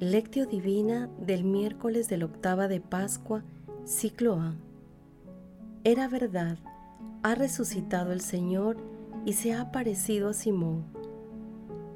Lectio Divina del miércoles de la octava de Pascua, ciclo A. Era verdad, ha resucitado el Señor y se ha aparecido a Simón.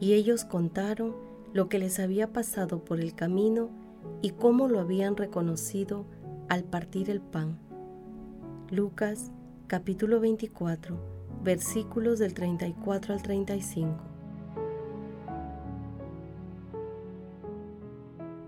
Y ellos contaron lo que les había pasado por el camino y cómo lo habían reconocido al partir el pan. Lucas capítulo 24, versículos del 34 al 35.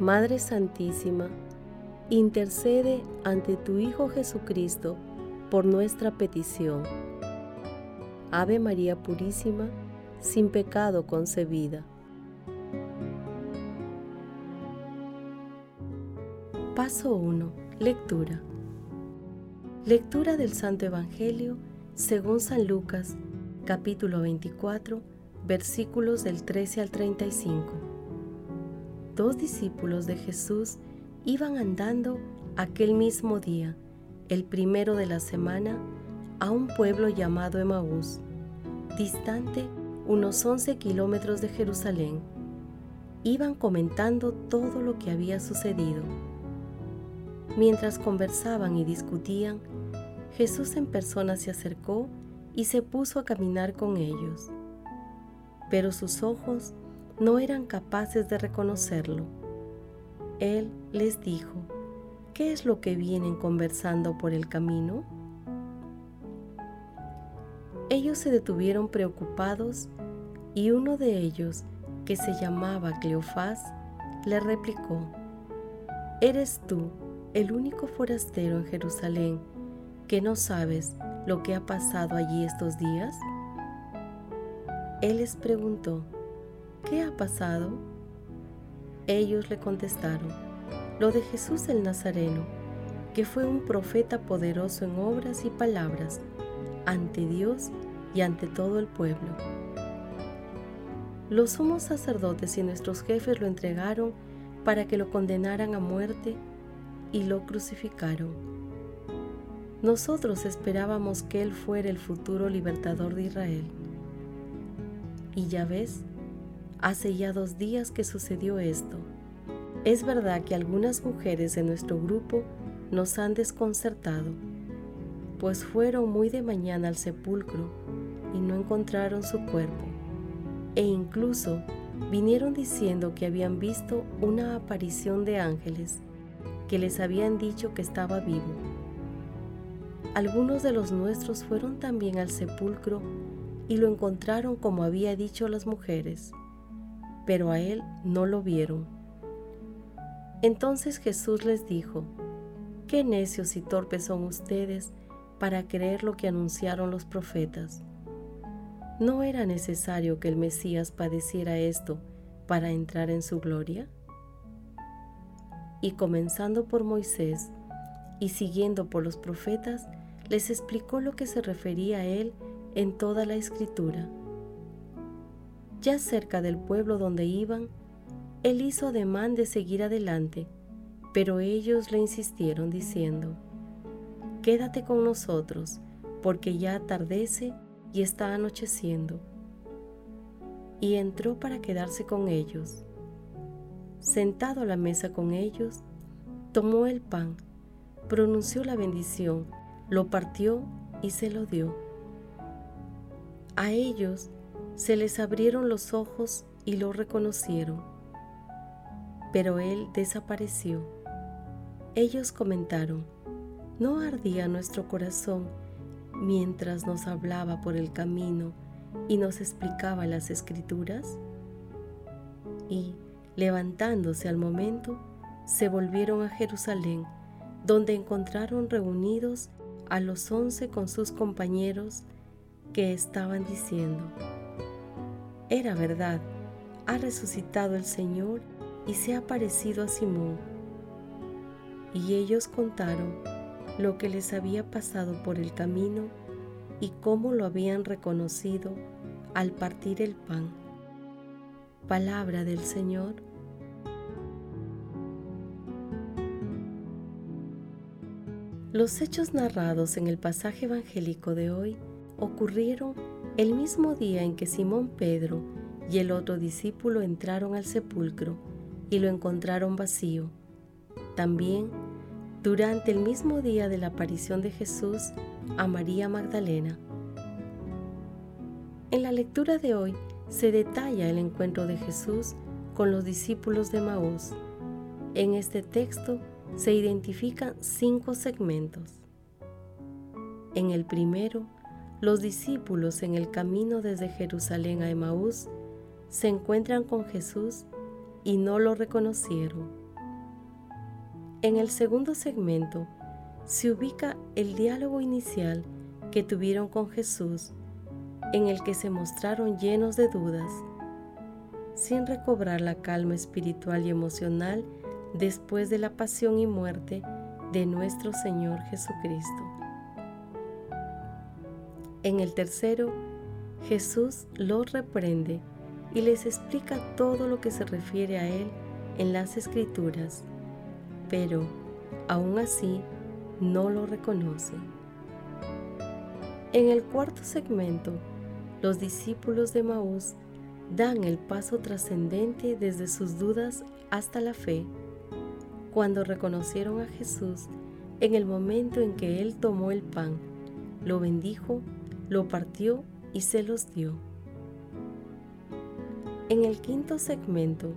Madre Santísima, intercede ante tu Hijo Jesucristo por nuestra petición. Ave María Purísima, sin pecado concebida. Paso 1. Lectura. Lectura del Santo Evangelio según San Lucas, capítulo 24, versículos del 13 al 35 dos discípulos de Jesús iban andando aquel mismo día, el primero de la semana, a un pueblo llamado Emaús, distante unos 11 kilómetros de Jerusalén. Iban comentando todo lo que había sucedido. Mientras conversaban y discutían, Jesús en persona se acercó y se puso a caminar con ellos. Pero sus ojos no eran capaces de reconocerlo. Él les dijo, ¿qué es lo que vienen conversando por el camino? Ellos se detuvieron preocupados y uno de ellos, que se llamaba Cleofás, le replicó, ¿eres tú el único forastero en Jerusalén que no sabes lo que ha pasado allí estos días? Él les preguntó, ¿qué ha pasado? Ellos le contestaron, lo de Jesús el Nazareno, que fue un profeta poderoso en obras y palabras ante Dios y ante todo el pueblo. Los sumos sacerdotes y nuestros jefes lo entregaron para que lo condenaran a muerte y lo crucificaron. Nosotros esperábamos que Él fuera el futuro libertador de Israel. Y ya ves, Hace ya dos días que sucedió esto. Es verdad que algunas mujeres de nuestro grupo nos han desconcertado, pues fueron muy de mañana al sepulcro y no encontraron su cuerpo, e incluso vinieron diciendo que habían visto una aparición de ángeles que les habían dicho que estaba vivo. Algunos de los nuestros fueron también al sepulcro y lo encontraron como había dicho las mujeres pero a él no lo vieron. Entonces Jesús les dijo, Qué necios y torpes son ustedes para creer lo que anunciaron los profetas. ¿No era necesario que el Mesías padeciera esto para entrar en su gloria? Y comenzando por Moisés y siguiendo por los profetas, les explicó lo que se refería a él en toda la escritura. Ya cerca del pueblo donde iban, él hizo ademán de seguir adelante, pero ellos le insistieron diciendo, Quédate con nosotros, porque ya atardece y está anocheciendo. Y entró para quedarse con ellos. Sentado a la mesa con ellos, tomó el pan, pronunció la bendición, lo partió y se lo dio. A ellos se les abrieron los ojos y lo reconocieron, pero él desapareció. Ellos comentaron, ¿no ardía nuestro corazón mientras nos hablaba por el camino y nos explicaba las escrituras? Y, levantándose al momento, se volvieron a Jerusalén, donde encontraron reunidos a los once con sus compañeros que estaban diciendo, era verdad, ha resucitado el Señor y se ha parecido a Simón. Y ellos contaron lo que les había pasado por el camino y cómo lo habían reconocido al partir el pan. Palabra del Señor. Los hechos narrados en el pasaje evangélico de hoy ocurrieron el mismo día en que Simón Pedro y el otro discípulo entraron al sepulcro y lo encontraron vacío. También durante el mismo día de la aparición de Jesús a María Magdalena. En la lectura de hoy se detalla el encuentro de Jesús con los discípulos de Maús. En este texto se identifican cinco segmentos. En el primero, los discípulos en el camino desde Jerusalén a Emaús se encuentran con Jesús y no lo reconocieron. En el segundo segmento se ubica el diálogo inicial que tuvieron con Jesús, en el que se mostraron llenos de dudas, sin recobrar la calma espiritual y emocional después de la pasión y muerte de nuestro Señor Jesucristo. En el tercero, Jesús los reprende y les explica todo lo que se refiere a Él en las Escrituras, pero aún así no lo reconocen. En el cuarto segmento, los discípulos de Maús dan el paso trascendente desde sus dudas hasta la fe, cuando reconocieron a Jesús en el momento en que Él tomó el pan, lo bendijo lo partió y se los dio. En el quinto segmento,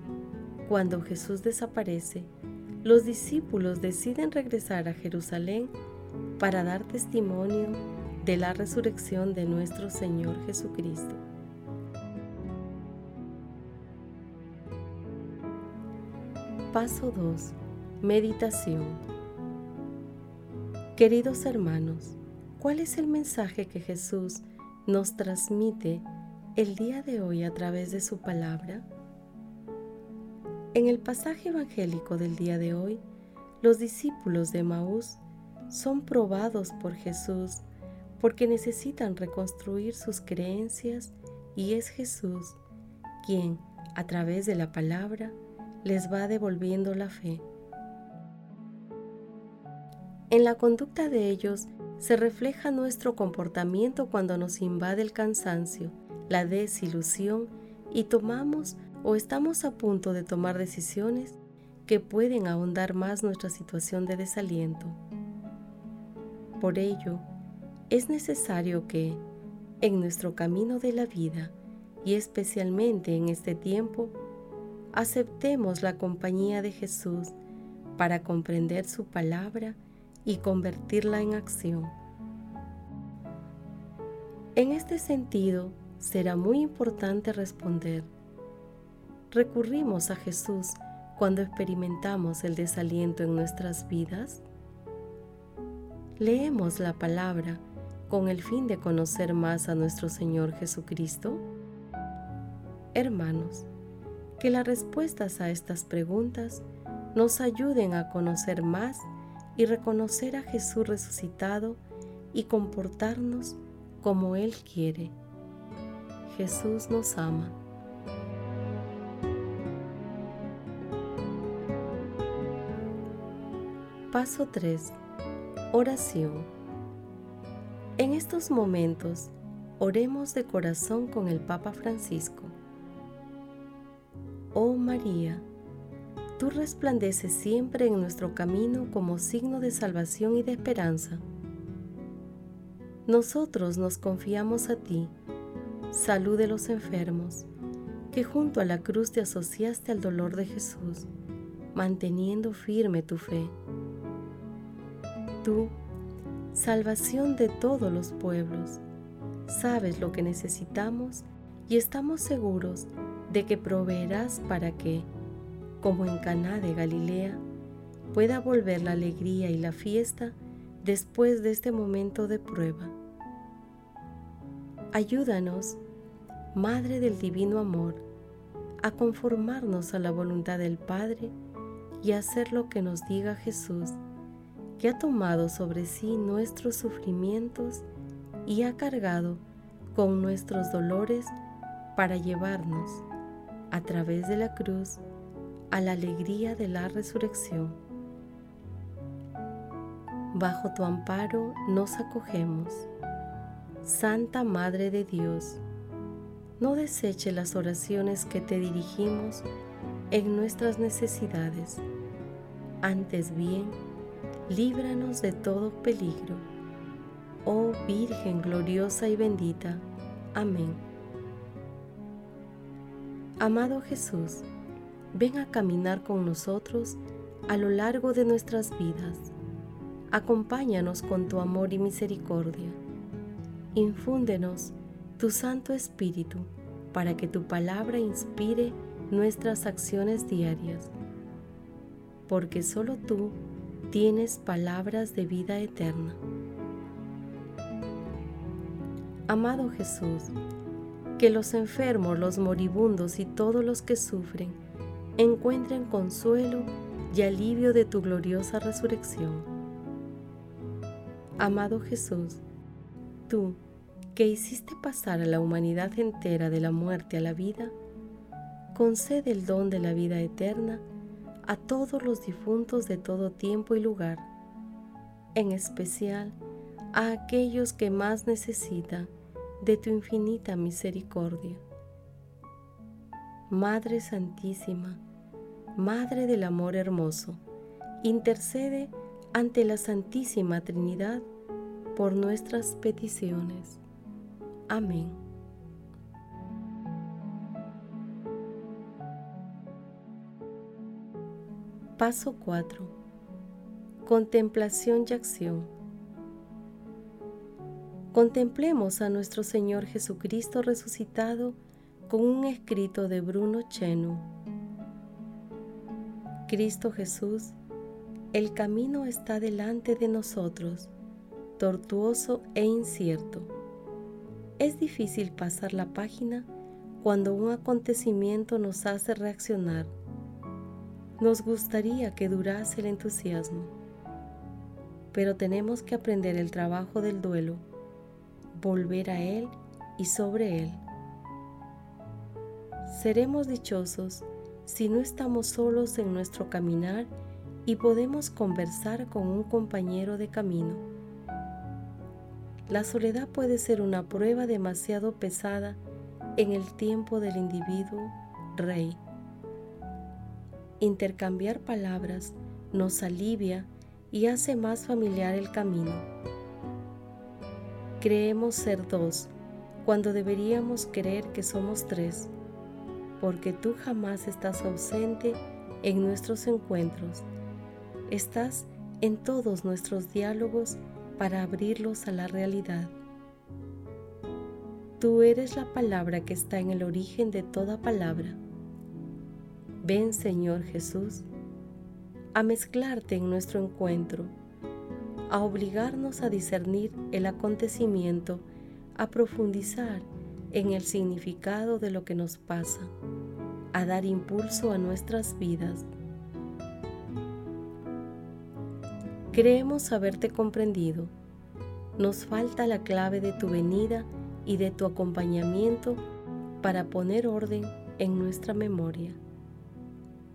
cuando Jesús desaparece, los discípulos deciden regresar a Jerusalén para dar testimonio de la resurrección de nuestro Señor Jesucristo. Paso 2. Meditación. Queridos hermanos, ¿Cuál es el mensaje que Jesús nos transmite el día de hoy a través de su palabra? En el pasaje evangélico del día de hoy, los discípulos de Maús son probados por Jesús porque necesitan reconstruir sus creencias y es Jesús quien, a través de la palabra, les va devolviendo la fe. En la conducta de ellos se refleja nuestro comportamiento cuando nos invade el cansancio, la desilusión y tomamos o estamos a punto de tomar decisiones que pueden ahondar más nuestra situación de desaliento. Por ello, es necesario que, en nuestro camino de la vida, y especialmente en este tiempo, aceptemos la compañía de Jesús para comprender su palabra y convertirla en acción. En este sentido, será muy importante responder, ¿recurrimos a Jesús cuando experimentamos el desaliento en nuestras vidas? ¿Leemos la palabra con el fin de conocer más a nuestro Señor Jesucristo? Hermanos, que las respuestas a estas preguntas nos ayuden a conocer más y reconocer a Jesús resucitado y comportarnos como Él quiere. Jesús nos ama. Paso 3. Oración. En estos momentos, oremos de corazón con el Papa Francisco. Oh María, tú resplandeces siempre en nuestro camino como signo de salvación y de esperanza. Nosotros nos confiamos a ti, salud de los enfermos, que junto a la cruz te asociaste al dolor de Jesús, manteniendo firme tu fe. Tú, salvación de todos los pueblos, sabes lo que necesitamos y estamos seguros de que proveerás para que, como en Caná de Galilea, pueda volver la alegría y la fiesta después de este momento de prueba. Ayúdanos, Madre del Divino Amor, a conformarnos a la voluntad del Padre y a hacer lo que nos diga Jesús, que ha tomado sobre sí nuestros sufrimientos y ha cargado con nuestros dolores para llevarnos, a través de la cruz, a la alegría de la resurrección. Bajo tu amparo nos acogemos. Santa Madre de Dios, no deseche las oraciones que te dirigimos en nuestras necesidades. Antes bien, líbranos de todo peligro. Oh Virgen gloriosa y bendita. Amén. Amado Jesús, ven a caminar con nosotros a lo largo de nuestras vidas acompáñanos con tu amor y misericordia. Infúndenos tu Santo Espíritu para que tu palabra inspire nuestras acciones diarias, porque solo tú tienes palabras de vida eterna. Amado Jesús, que los enfermos, los moribundos y todos los que sufren encuentren consuelo y alivio de tu gloriosa resurrección Amado Jesús, tú que hiciste pasar a la humanidad entera de la muerte a la vida, concede el don de la vida eterna a todos los difuntos de todo tiempo y lugar, en especial a aquellos que más necesitan de tu infinita misericordia. Madre Santísima, Madre del Amor Hermoso, intercede ante la Santísima Trinidad por nuestras peticiones. Amén. Paso 4. Contemplación y acción. Contemplemos a nuestro Señor Jesucristo resucitado con un escrito de Bruno Chenu. Cristo Jesús, el camino está delante de nosotros, tortuoso e incierto. Es difícil pasar la página cuando un acontecimiento nos hace reaccionar. Nos gustaría que durase el entusiasmo, pero tenemos que aprender el trabajo del duelo, volver a él y sobre él. Seremos dichosos si no estamos solos en nuestro caminar y podemos conversar con un compañero de camino. La soledad puede ser una prueba demasiado pesada en el tiempo del individuo rey. Intercambiar palabras nos alivia y hace más familiar el camino. Creemos ser dos cuando deberíamos creer que somos tres, porque tú jamás estás ausente en nuestros encuentros Estás en todos nuestros diálogos para abrirlos a la realidad. Tú eres la palabra que está en el origen de toda palabra. Ven, Señor Jesús, a mezclarte en nuestro encuentro, a obligarnos a discernir el acontecimiento, a profundizar en el significado de lo que nos pasa, a dar impulso a nuestras vidas Creemos haberte comprendido. Nos falta la clave de tu venida y de tu acompañamiento para poner orden en nuestra memoria.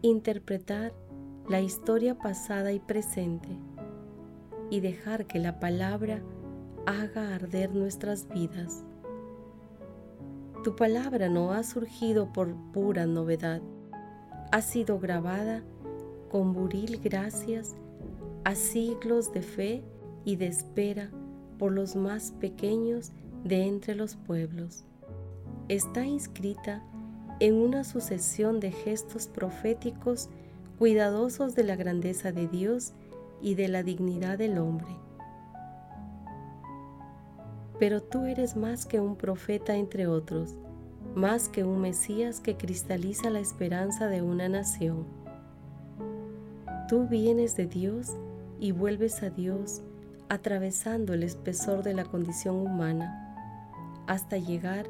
Interpretar la historia pasada y presente y dejar que la palabra haga arder nuestras vidas. Tu palabra no ha surgido por pura novedad, ha sido grabada con buril gracias a siglos de fe y de espera por los más pequeños de entre los pueblos. Está inscrita en una sucesión de gestos proféticos cuidadosos de la grandeza de Dios y de la dignidad del hombre. Pero tú eres más que un profeta entre otros, más que un Mesías que cristaliza la esperanza de una nación. Tú vienes de Dios y vuelves a Dios atravesando el espesor de la condición humana hasta llegar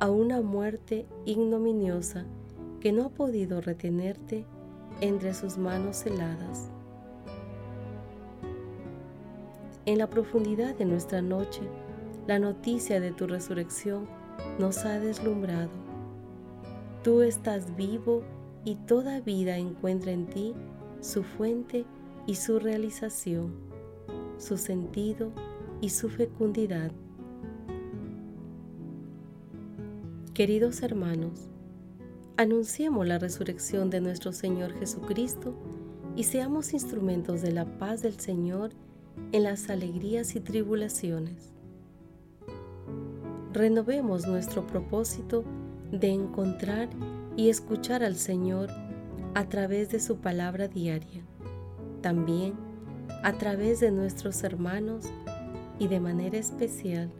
a una muerte ignominiosa que no ha podido retenerte entre sus manos heladas. En la profundidad de nuestra noche, la noticia de tu resurrección nos ha deslumbrado. Tú estás vivo y toda vida encuentra en ti su fuente y su realización, su sentido y su fecundidad. Queridos hermanos, anunciemos la resurrección de nuestro Señor Jesucristo y seamos instrumentos de la paz del Señor en las alegrías y tribulaciones. Renovemos nuestro propósito de encontrar y escuchar al Señor a través de su palabra diaria, también a través de nuestros hermanos y de manera especial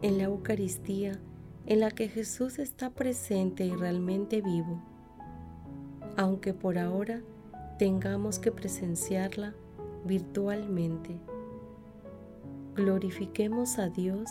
en la Eucaristía en la que Jesús está presente y realmente vivo, aunque por ahora tengamos que presenciarla virtualmente. Glorifiquemos a Dios